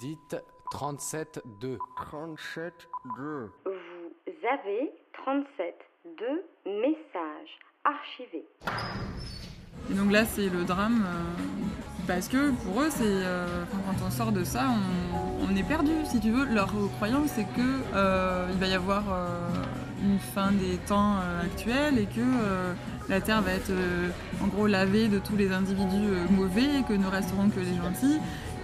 Dites 37-2. 37-2. Vous avez 37 messages archivés. Et donc là, c'est le drame euh, parce que pour eux, c'est euh, quand on sort de ça, on, on est perdu. Si tu veux, leur croyance, c'est que euh, il va y avoir euh, une fin des temps euh, actuels et que euh, la terre va être euh, en gros lavée de tous les individus euh, mauvais et que ne resteront que les gentils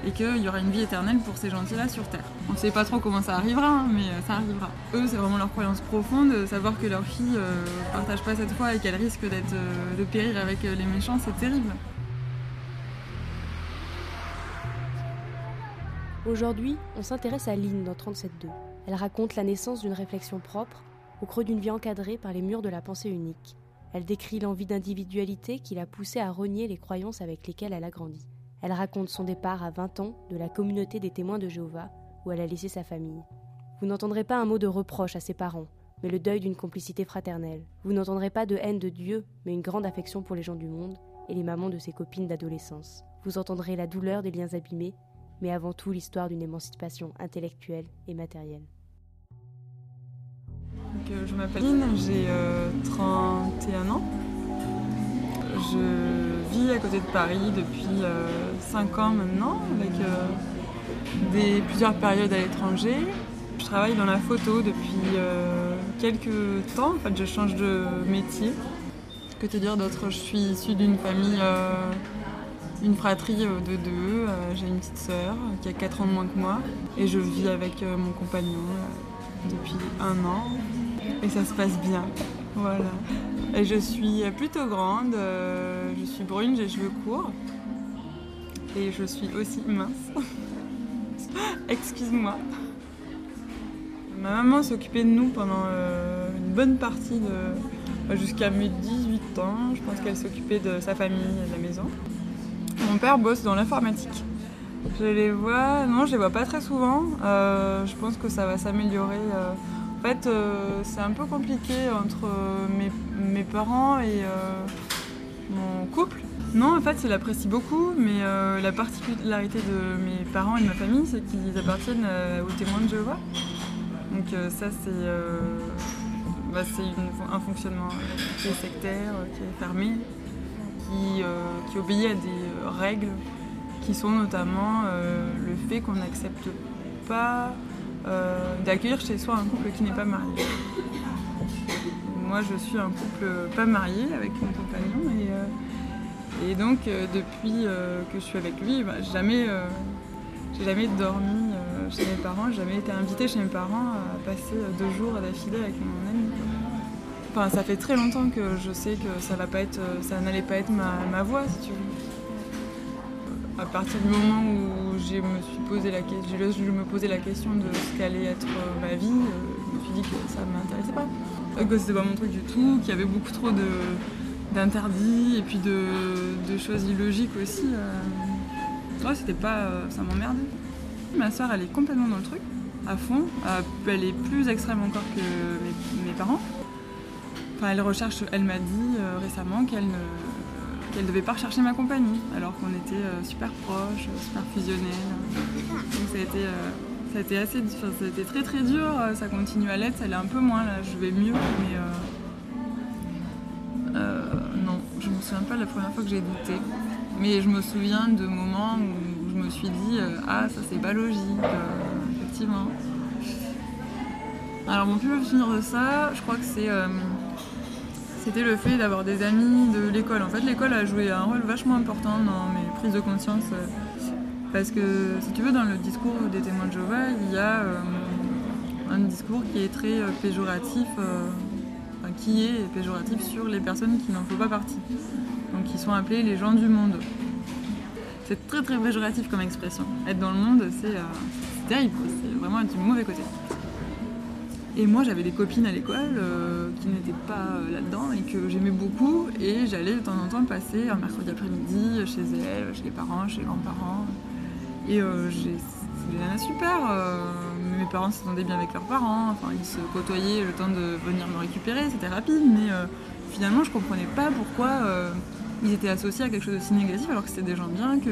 et qu'il y aura une vie éternelle pour ces gentils-là sur Terre. On ne sait pas trop comment ça arrivera, hein, mais euh, ça arrivera. Eux, c'est vraiment leur croyance profonde, euh, savoir que leur fille euh, partage pas cette foi et qu'elle risque euh, de périr avec les méchants, c'est terrible. Aujourd'hui, on s'intéresse à Lynn dans 37.2. Elle raconte la naissance d'une réflexion propre, au creux d'une vie encadrée par les murs de la pensée unique. Elle décrit l'envie d'individualité qui l'a poussée à renier les croyances avec lesquelles elle a grandi. Elle raconte son départ à 20 ans de la communauté des témoins de Jéhovah, où elle a laissé sa famille. Vous n'entendrez pas un mot de reproche à ses parents, mais le deuil d'une complicité fraternelle. Vous n'entendrez pas de haine de Dieu, mais une grande affection pour les gens du monde et les mamans de ses copines d'adolescence. Vous entendrez la douleur des liens abîmés, mais avant tout l'histoire d'une émancipation intellectuelle et matérielle. Euh, je m'appelle Lynn, j'ai euh, 31 ans. Je vis à côté de Paris depuis 5 ans maintenant, avec euh, plusieurs périodes à l'étranger. Je travaille dans la photo depuis euh, quelques temps, en fait je change de métier. Que te dire d'autre? Je suis issue d'une famille, euh, une fratrie euh, de deux. Euh, j'ai une petite sœur qui a 4 ans de moins que moi. Et je vis avec euh, mon compagnon euh, depuis un an. Et ça se passe bien. Voilà. Je suis plutôt grande, euh, je suis brune, j'ai cheveux courts. Et je suis aussi mince. Excuse-moi. Ma maman s'occupait de nous pendant euh, une bonne partie de. jusqu'à mes 18 ans. Je pense qu'elle s'occupait de sa famille et de la maison. Mon père bosse dans l'informatique. Je les vois, non, je les vois pas très souvent. Euh, je pense que ça va s'améliorer. En fait, euh, c'est un peu compliqué entre euh, mes, parents et euh, mon couple. Non, en fait, il apprécie beaucoup, mais la particularité de mes parents et de ma famille, c'est qu'ils appartiennent aux témoins de Jéhovah. Donc ça, c'est bah, un fonctionnement qui est sectaire, qui est fermé, qui, obéit à des règles qui sont notamment le fait qu'on n'accepte pas d'accueillir chez soi un couple qui n'est pas marié. Moi, je suis un couple pas marié avec mon compagnon et, euh, et donc euh, depuis euh, que je suis avec lui, bah, jamais, euh, j'ai jamais dormi euh, chez mes parents, j'ai jamais été invitée chez mes parents à passer euh, deux jours d'affilée avec mon ami. Enfin, ça fait très longtemps que je sais que ça euh, n'allait pas être ma, voie, si tu veux. À partir du moment où je me suis posé la question, posais la question de ce qu'allait être euh, ma vie, euh, je me suis dit que ça ne m'intéressait pas. Euh, Que c'était pas mon truc du tout, qu'il y avait beaucoup trop de d'interdits et puis de, de choses illogiques aussi. Ouais, c'était pas, ça m'emmerdait. Ma soeur, elle est complètement dans le truc, à fond. Elle est plus extrême encore que mes, mes parents. Enfin, elle recherche, elle m'a dit récemment qu'elle ne qu'elle devait pas rechercher ma compagnie, alors qu'on était euh, super proches, euh, super fusionnels. Donc ça a été, euh, ça a été assez, ça a été très très dur. Ça continue à l'être, ça l'est un peu moins là. Je vais mieux, mais non, je me souviens pas de la première fois que j'ai douté. Mais je me souviens de moments où je me suis dit ah ça c'est pas logique, effectivement. Alors mon plus souvenir de ça, je crois que c'est c'était le fait d'avoir des amis de l'école. En fait, l'école a joué un rôle vachement important dans mes prises de conscience. euh, Parce que, si tu veux, dans le discours des témoins de Jéhovah, il y a euh, un discours qui est très euh, péjoratif, enfin, qui est péjoratif sur les personnes qui n'en font pas partie. Donc, qui sont appelés les gens du monde. C'est très très péjoratif comme expression. Être dans le monde, c'est terrible, c'est vraiment être du mauvais côté. Et moi, j'avais des copines à l'école euh, qui n'étaient pas euh, là-dedans et que j'aimais beaucoup. Et j'allais de temps en temps passer un mercredi après-midi chez elles, chez les parents, chez les grands-parents. Et euh, c'est des super. mes parents s'entendaient bien avec leurs parents. Enfin, ils se côtoyaient le temps de venir me récupérer. C'était rapide. Mais finalement, je comprenais pas pourquoi ils étaient associés à quelque chose de si négatif alors que c'était des gens bien, que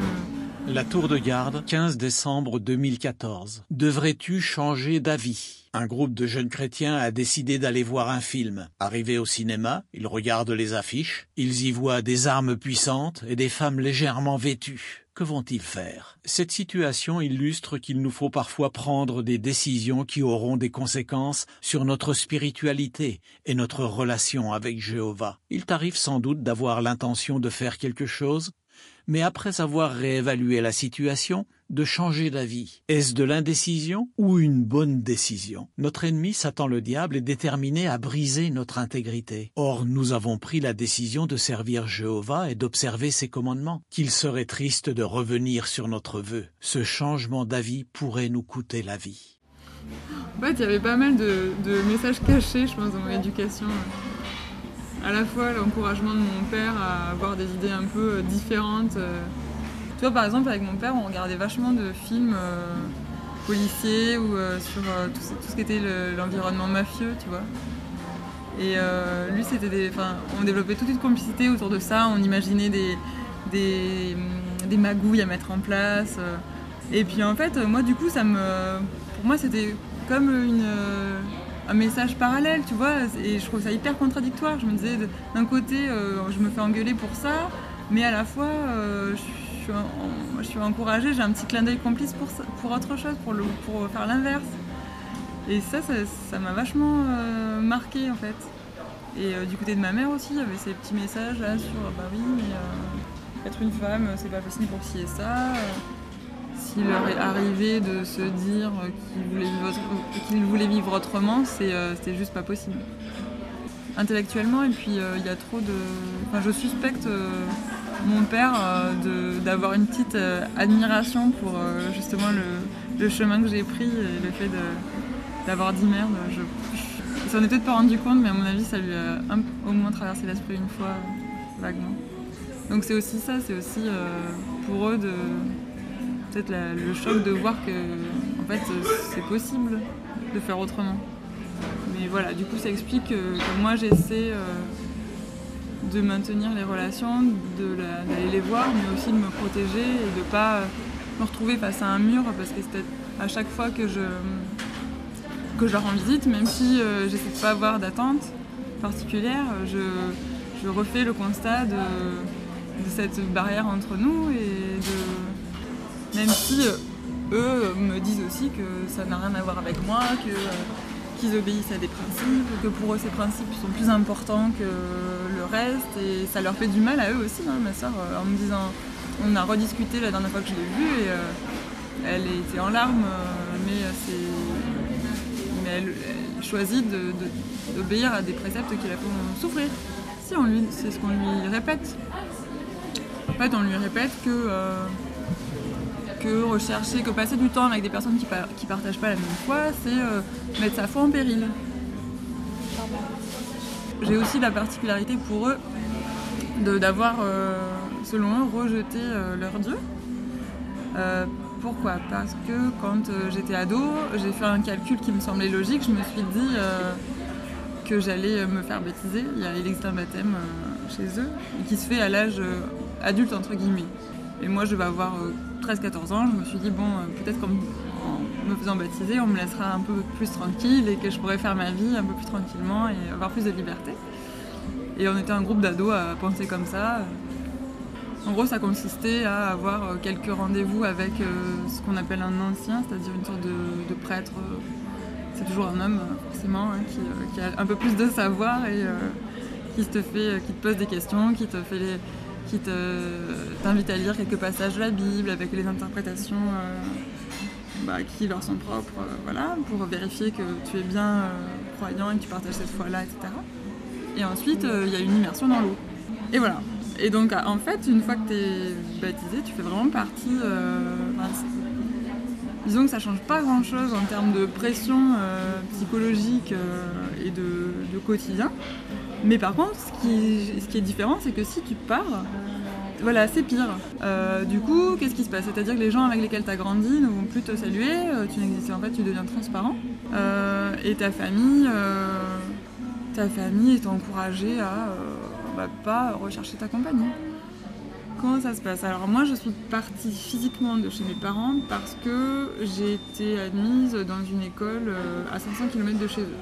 La tour de garde, 15 décembre 2014. Devrais-tu changer d'avis? Un groupe de jeunes chrétiens a décidé d'aller voir un film. Arrivés au cinéma, ils regardent les affiches. Ils y voient des armes puissantes et des femmes légèrement vêtues. Que vont-ils faire? Cette situation illustre qu'il nous faut parfois prendre des décisions qui auront des conséquences sur notre spiritualité et notre relation avec Jéhovah. Il t'arrive sans doute d'avoir l'intention de faire quelque chose? Mais après avoir réévalué la situation, de changer d'avis. Est-ce de l'indécision ou une bonne décision? Notre ennemi, Satan le diable, est déterminé à briser notre intégrité. Or, nous avons pris la décision de servir Jéhovah et d'observer ses commandements. Qu'il serait triste de revenir sur notre vœu. Ce changement d'avis pourrait nous coûter la vie. En fait, il y avait pas mal de, de messages cachés, je pense, dans mon éducation à la fois l'encouragement de mon père à avoir des idées un peu euh, différentes. Euh. Tu vois, par exemple, avec mon père, on regardait vachement de films euh, policiers ou sur tout, ce qui était l'environnement mafieux, tu vois. Et lui, c'était des. Enfin, on développait toute une complicité autour de ça, on imaginait des, des, des magouilles à mettre en place. Et puis en fait, moi, du coup, ça me. Pour moi, c'était comme une un message parallèle, tu vois, et je trouve ça hyper contradictoire. Je me disais, d'un côté, euh, je me fais engueuler pour ça, mais à la fois, euh, je, suis encouragée, j'ai un petit clin d'œil complice pour, pour autre chose, pour, le, pour faire l'inverse. Et ça, ça m'a vachement euh, marqué en fait. Et du côté de ma mère aussi, il y avait ces petits messages là sur, bah oui, mais être une femme, c'est pas possible pour ci et ça s'il leur est arrivé de se dire qu'ils voulaient, vivre autrement, euh, c'était juste pas possible. Intellectuellement, et puis euh, il y a trop de. Enfin, je suspecte euh, mon père d'avoir une petite admiration pour justement le, chemin que j'ai pris et le fait d'avoir dit merde. Je, il s'en est peut-être pas rendu compte, mais à mon avis, ça lui a au moins traversé l'esprit une fois, vaguement. Donc c'est aussi ça, c'est aussi pour eux de peut-être le choc de voir que en fait c'est possible de faire autrement. Mais voilà, du coup ça explique que, moi j'essaie euh, de maintenir les relations, d'aller les voir, mais aussi de me protéger et de pas me retrouver face à un mur parce que c'est à chaque fois que je, que je leur rends visite, même si euh, j'essaie de pas avoir d'attente particulière, je, refais le constat de, de cette barrière entre nous et de même si euh, eux me disent aussi que ça n'a rien à voir avec moi, que, euh, qu'ils obéissent à des principes, que pour eux ces principes sont plus importants que le reste, et ça leur fait du mal à eux aussi, hein, ma soeur, euh, en me disant, on a rediscuté la dernière fois que je l'ai vue, et elle était en larmes, mais, mais elle, choisit d'obéir à des préceptes qui la font souffrir. Si, c'est ce qu'on lui répète. En fait, on lui répète que que rechercher, que passer du temps avec des personnes qui, partagent pas la même foi, c'est euh, mettre sa foi en péril. J'ai aussi la particularité pour eux d'avoir, euh, selon eux, rejeté euh, leur Dieu. pourquoi? Parce que quand j'étais ado, j'ai fait un calcul qui me semblait logique. Je me suis dit que j'allais me faire baptiser. Il, y existe un baptême chez eux qui se fait à l'âge adulte, entre guillemets. Et moi, je vais avoir 13-14 ans, je me suis dit, bon, euh, peut-être qu'en me faisant baptiser, on me laissera un peu plus tranquille et que je pourrais faire ma vie un peu plus tranquillement et avoir plus de liberté. Et on était un groupe d'ados à penser comme ça. En gros, ça consistait à avoir euh, quelques rendez-vous avec euh, ce qu'on appelle un ancien, c'est-à-dire une sorte de, prêtre. C'est toujours un homme, forcément, hein, qui, a un peu plus de savoir et qui, te fait, qui te pose des questions, qui te fait les, qui t'invite à lire quelques passages de la Bible avec les interprétations euh, bah, qui leur sont propres, euh, voilà, pour vérifier que tu es bien euh, croyant et que tu partages cette foi-là, etc. Et ensuite, il y a une immersion dans l'eau. Et voilà. Et donc, en fait, une fois que tu es baptisé, tu fais vraiment partie. disons que ça change pas grand-chose en termes de pression psychologique et de, quotidien. Mais par contre, ce qui, est différent, c'est que si tu pars, voilà, c'est pire. Euh, du coup, qu'est-ce qui se passe? C'est-à-dire que les gens avec lesquels tu as grandi ne vont plus te saluer, euh, tu n'existes en fait, tu deviens transparent. Euh, et ta famille, ta famille est encouragée à bah, pas rechercher ta compagnie. Comment ça se passe? Alors moi je suis partie physiquement de chez mes parents parce que j'ai été admise dans une école à 500 km de chez eux.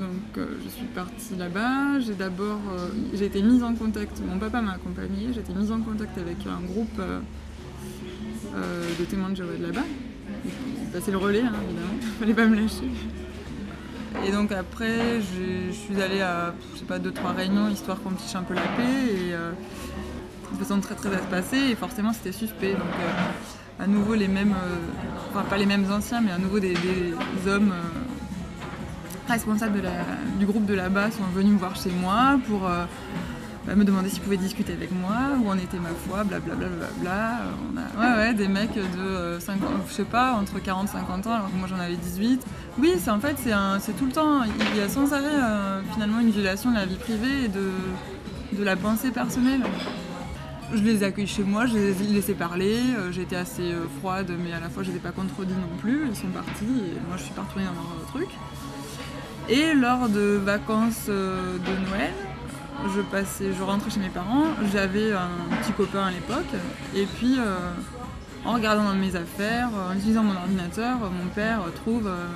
Donc euh, je suis partie là-bas, j'ai d'abord euh, j'ai été mise en contact, mon papa m'a accompagnée, j'ai été mise en contact avec un groupe euh, de témoins de Jéhovah de là-bas. C'est le relais hein, évidemment, fallait pas me lâcher. Et donc après, je, suis allée à, je sais pas, deux, trois réunions, histoire qu'on me fiche un peu la paix, et de façon très très espacée, et forcément c'était suspect. Donc à nouveau les mêmes, enfin pas les mêmes anciens, mais à nouveau des, hommes responsables du groupe de là-bas sont venus me voir chez moi pour euh, bah, me demander s'ils pouvaient discuter avec moi, où en était ma foi, blablabla. Bla, bla, bla. On a, ouais, ouais, des mecs de euh, 50, je sais pas, entre 40 et 50 ans, alors que moi j'en avais 18. Oui, c'est en fait, c'est tout le temps, il y a sans arrêt euh, finalement une violation de la vie privée et de, de la pensée personnelle. Je les ai accueillis chez moi, je les ai laissés parler, euh, été assez euh, froide, mais à la fois je n'étais pas contredit non plus, ils sont partis et moi je suis pas retournée dans leur truc. Et lors de vacances euh, de Noël, je passais, je rentrais chez mes parents, j'avais un petit copain à l'époque, et puis euh, en regardant dans mes affaires, en utilisant mon ordinateur, mon père trouve euh,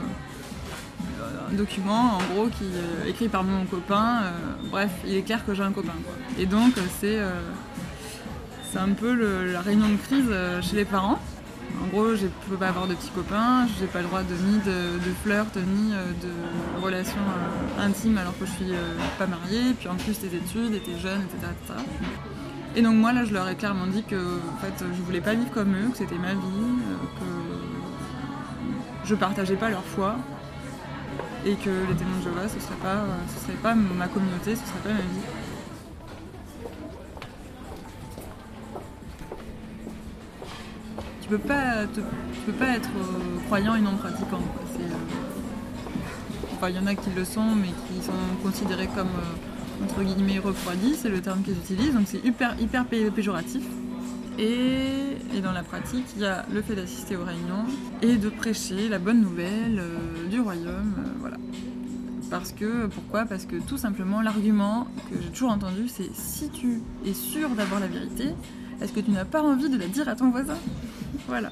un document en gros qui est écrit par mon copain. bref, il est clair que j'ai un copain. Et donc c'est un peu la réunion de crise chez les parents. En gros, je ne peux pas avoir de petits copains, j'ai pas le droit de, ni de, de flirt, ni euh, de relations euh, intimes alors que je suis euh, pas mariée, puis en plus tes études, et t'es jeune, etc.. Et donc moi là je leur ai clairement dit que en fait, je voulais pas vivre comme eux, que c'était ma vie, que je partageais pas leur foi, et que les témoins de Jéhovah ce serait serait pas ma communauté, ce serait pas ma vie. Tu peux pas, peux pas être euh, croyant et non pratiquant. euh, il y en a qui le sont, mais qui sont considérés comme euh, entre guillemets refroidis, c'est le terme qu'ils utilisent, donc c'est hyper, hyper pé- péjoratif. Et, et dans la pratique, il y a le fait d'assister aux réunions et de prêcher la bonne nouvelle du royaume, voilà. Parce que, pourquoi? Parce que tout simplement, l'argument que j'ai toujours entendu, c'est si tu es sûr d'avoir la vérité, est-ce que tu n'as pas envie de la dire à ton voisin? Voilà.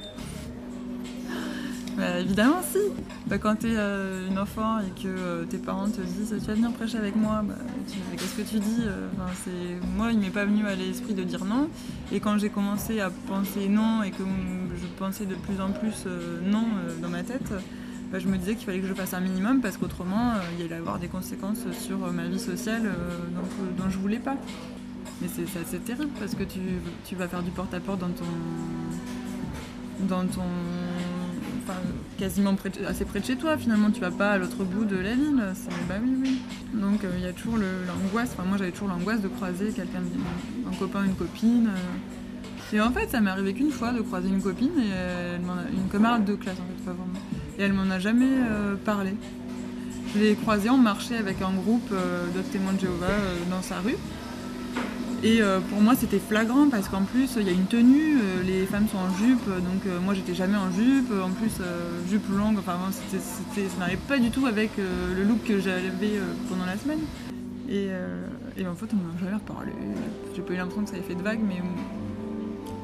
Bah, évidemment, si. Bah, quand t'es euh, une enfant et que euh, tes parents te disent tu vas venir prêcher avec moi, bah, tu- qu'est-ce que tu dis? Euh. Moi, il m'est pas venu à l'esprit de dire non. Et quand j'ai commencé à penser non et que je pensais de plus en plus non dans ma tête, bah, je me disais qu'il fallait que je fasse un minimum parce qu'autrement, il allait avoir des conséquences sur ma vie sociale dont, dont je voulais pas. Mais c'est, assez terrible parce que tu, tu vas faire du porte-à-porte dans ton. Dans ton. enfin, quasiment assez près de chez toi finalement, tu vas pas à l'autre bout de la ville. Bah oui, oui. Donc euh, il y a toujours l'angoisse, enfin moi j'avais toujours l'angoisse de croiser quelqu'un, de- un copain, une copine. euh. Et en fait, ça m'est arrivé qu'une fois de croiser une copine, et une camarade de classe en fait, pas vraiment. Et elle m'en a jamais euh, parlé. Je l'ai croisée, on marchait avec un groupe euh, d'autres témoins de Jéhovah dans sa rue. Et euh, pour moi, c'était flagrant parce qu'en plus, il y a une tenue, euh, les femmes sont en jupe, donc euh, moi j'étais jamais en jupe. En plus, jupe longue, enfin, ça n'allait pas du tout avec le look que j'avais pendant la semaine. Et, en fait, on m'en a jamais reparlé. J'ai pas eu l'impression que ça avait fait de vagues, mais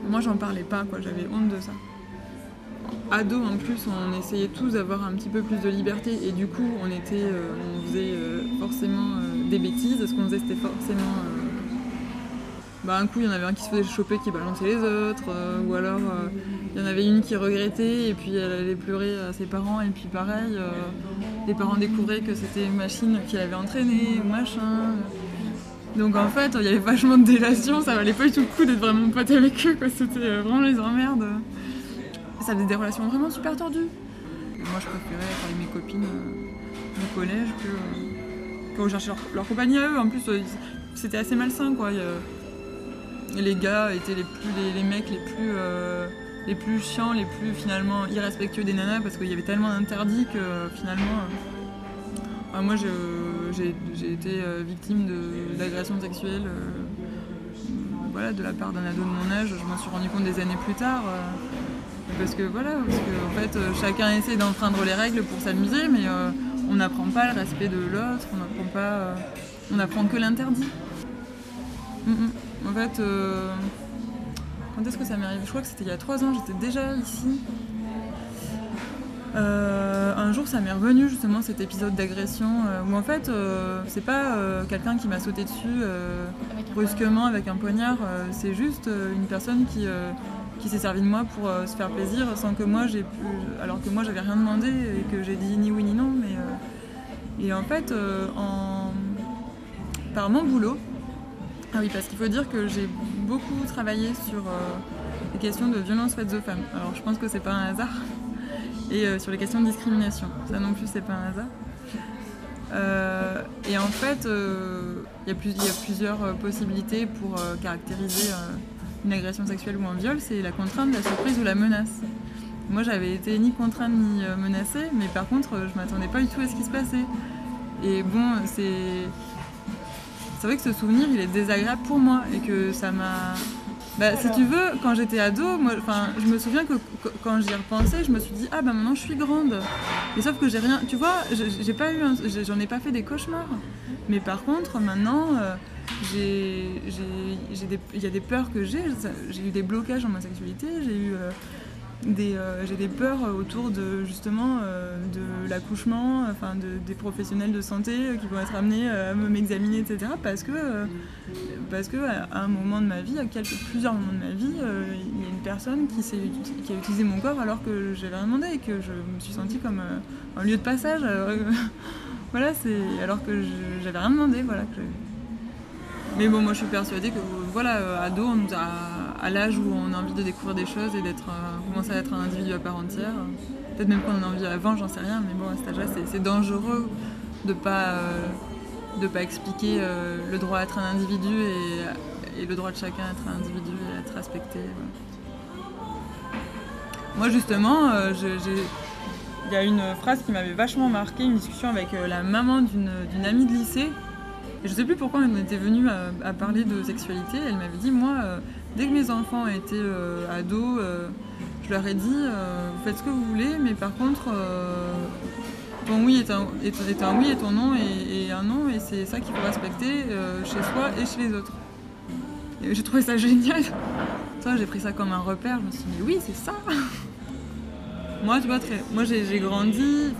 moi j'en parlais pas, quoi, j'avais honte de ça. Ado en plus, on essayait tous d'avoir un petit peu plus de liberté et du coup, on était, on faisait forcément des bêtises. Ce qu'on faisait, c'était forcément. Bah, un coup, il y en avait un qui se faisait choper, qui balançait les autres, euh, ou alors euh, il y en avait une qui regrettait et puis elle allait pleurer à ses parents, et puis pareil, euh, les parents découvraient que c'était une machine qui l'avait entraînée, machin. Donc en fait, il y avait vachement de délation, ça valait pas du tout le coup d'être vraiment pote avec eux, quoi. C'était vraiment les emmerdes. Ça faisait des relations vraiment super tordues. Moi, je préférais parler mes copines du collège que, que rechercher leur, leur compagnie à eux. En plus, c'était assez malsain, quoi. Les gars étaient les plus les, mecs les plus euh, les plus chiants, les plus finalement irrespectueux des nanas parce qu'il y avait tellement d'interdits que euh, finalement euh, moi j'ai été victime d'agressions sexuelles voilà de la part d'un ado de mon âge, je m'en suis rendu compte des années plus tard parce que voilà parce que fait chacun essaie d'enfreindre les règles pour s'amuser mais on n'apprend pas le respect de l'autre, on n'apprend pas on apprend que l'interdit. Mm, mm. En fait, euh, quand est-ce que ça m'est arrivé? Je crois que c'était il y a trois ans, j'étais déjà ici. Euh, un jour, ça m'est revenu justement cet épisode d'agression euh, où en fait, euh, c'est pas quelqu'un qui m'a sauté dessus brusquement avec un poignard, c'est juste une personne qui, qui s'est servi de moi pour se faire plaisir sans que moi j'ai pu. Alors que moi j'avais rien demandé et que j'ai dit ni oui ni non, mais. et en fait, en, par mon boulot, ah oui, parce qu'il faut dire que j'ai beaucoup travaillé sur euh, les questions de violence faites aux femmes. Alors je pense que c'est pas un hasard. Et euh, sur les questions de discrimination. Ça non plus, c'est pas un hasard. Euh, et en fait, il y, y a plusieurs possibilités pour caractériser une agression sexuelle ou un viol. C'est la contrainte, la surprise ou la menace. Moi, j'avais été ni contrainte ni menacée, mais par contre, je m'attendais pas du tout à ce qui se passait. Et bon, c'est c'est vrai que ce souvenir, il est désagréable pour moi et que ça m'a. Bah, si tu veux, quand j'étais ado, moi, je me souviens que qu- quand j'y repensais, je me suis dit ah bah maintenant je suis grande. Et sauf que j'ai rien, tu vois, j'ai pas eu, j'en ai pas fait des cauchemars. Mais par contre, maintenant, euh, il y a des peurs que j'ai. J'ai eu des blocages dans ma sexualité. J'ai eu euh, euh, j'ai des peurs autour de justement euh, de l'accouchement, enfin de- des professionnels de santé euh, qui vont être amenés à me- m'examiner, etc. Parce que, parce que à un moment de ma vie, à quelques, plusieurs moments de ma vie, il y a une personne qui, a utilisé mon corps alors que j'avais rien demandé et que je me suis sentie comme un lieu de passage. voilà, c'est alors que je- j'avais rien demandé, voilà. je- mais bon, moi je suis persuadée que voilà, ado, on nous a, à l'âge où on a envie de découvrir des choses et d'être, euh, commencer à être un individu à part entière. Peut-être même qu'on en a envie avant, j'en sais rien, mais bon, à cet âge-là, c'est, dangereux de pas, euh, de pas expliquer euh, le droit à être un individu et, le droit de chacun à être un individu et à être respecté. Moi, justement. Il y a une phrase qui m'avait vachement marqué, une discussion avec la maman d'une, amie de lycée. Et je sais plus pourquoi on était venu à, à parler de sexualité. Elle m'avait dit, moi, dès que mes enfants étaient euh, ados, euh, je leur ai dit, euh, vous faites ce que vous voulez, mais par contre, ton oui est un, est, un oui et ton non est, un non, et c'est ça qu'il faut respecter chez soi et chez les autres. Et j'ai trouvé ça génial. Ça, j'ai pris ça comme un repère. Je me suis dit, mais oui, c'est ça. moi, tu vois, très, moi j'ai grandi.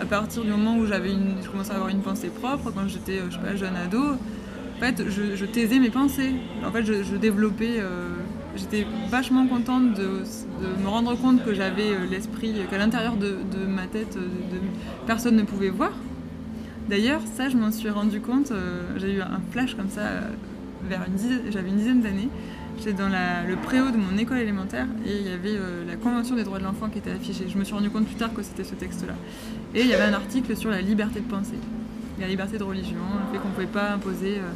À partir du moment où j'avais je commençais à avoir une pensée propre, quand j'étais, je sais pas, jeune ado, fait, je, taisais mes pensées. En fait, je, développais. euh, J'étais vachement contente de, me rendre compte que j'avais euh, l'esprit, qu'à l'intérieur de, ma tête, euh, de, personne ne pouvait voir. D'ailleurs, ça, je m'en suis rendu compte. J'ai eu un flash comme ça vers une j'avais une dizaine d'années. J'étais dans le préau de mon école élémentaire et il y avait la Convention des droits de l'enfant qui était affichée. Je me suis rendu compte plus tard que c'était ce texte-là. Et il y avait un article sur la liberté de penser, la liberté de religion, le fait qu'on ne pouvait pas imposer euh,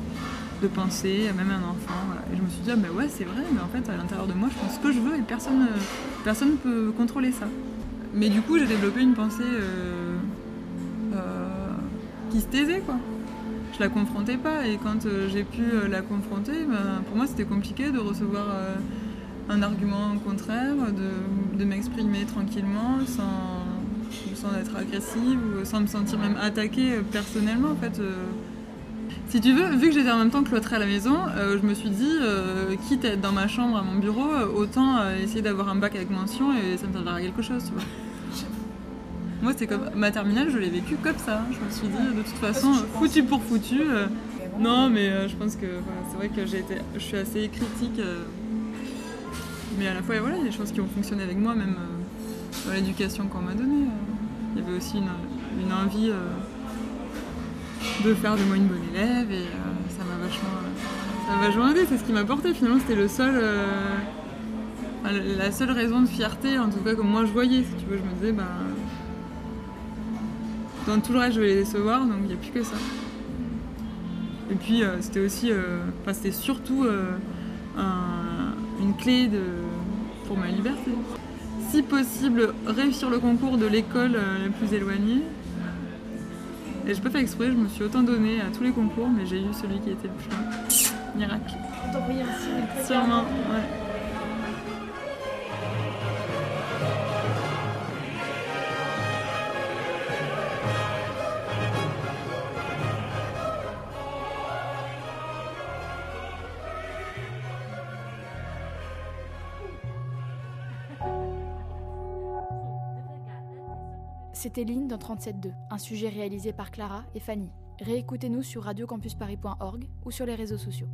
de penser, même un enfant. Et je me suis dit, ah bah ouais, c'est vrai, mais en fait, à l'intérieur de moi, je pense ce que je veux et personne ne personne peut contrôler ça. Mais du coup, j'ai développé une pensée euh, euh, qui se taisait, quoi. Je la confrontais pas, et quand euh, j'ai pu euh, la confronter, ben, pour moi, c'était compliqué de recevoir euh, un argument contraire, de, de m'exprimer tranquillement, sans, sans être agressive, ou sans me sentir même attaquée euh, personnellement, en fait. euh. Si tu veux, vu que j'étais en même temps cloîtrée à la maison, euh, je me suis dit, euh, quitte à être dans ma chambre, à mon bureau, autant euh, essayer d'avoir un bac avec mention et ça me servira à quelque chose, tu vois. Moi, c'était comme ma terminale, je l'ai vécu comme ça. Je me suis dit, de toute façon, foutu pour foutu. non, mais je pense que voilà, c'est vrai que j'ai été, je suis assez critique. mais à la fois, voilà, il y a des choses qui ont fonctionné avec moi, même dans l'éducation qu'on m'a donnée. Il y avait aussi une, envie euh, de faire de moi une bonne élève et euh, ça m'a vachement, vachement aidé. C'est ce qui m'a porté. Finalement, c'était le seul. euh, la seule raison de fierté, en tout cas comme moi je voyais, si tu veux, je me disais, bah, dans tout le reste je vais les décevoir, donc il n'y a plus que ça. Et puis c'était aussi, enfin c'était surtout un- une clé de, pour ma liberté. Si possible, réussir le concours de l'école euh, la plus éloignée. Et je peux pas exprès, je me suis autant donné à tous les concours, mais j'ai eu celui qui était le plus loin. Miracle. Sûrement, ouais. C'était Ligne dans 37.2, un sujet réalisé par Clara et Fanny. Réécoutez-nous sur radiocampusparis.org ou sur les réseaux sociaux.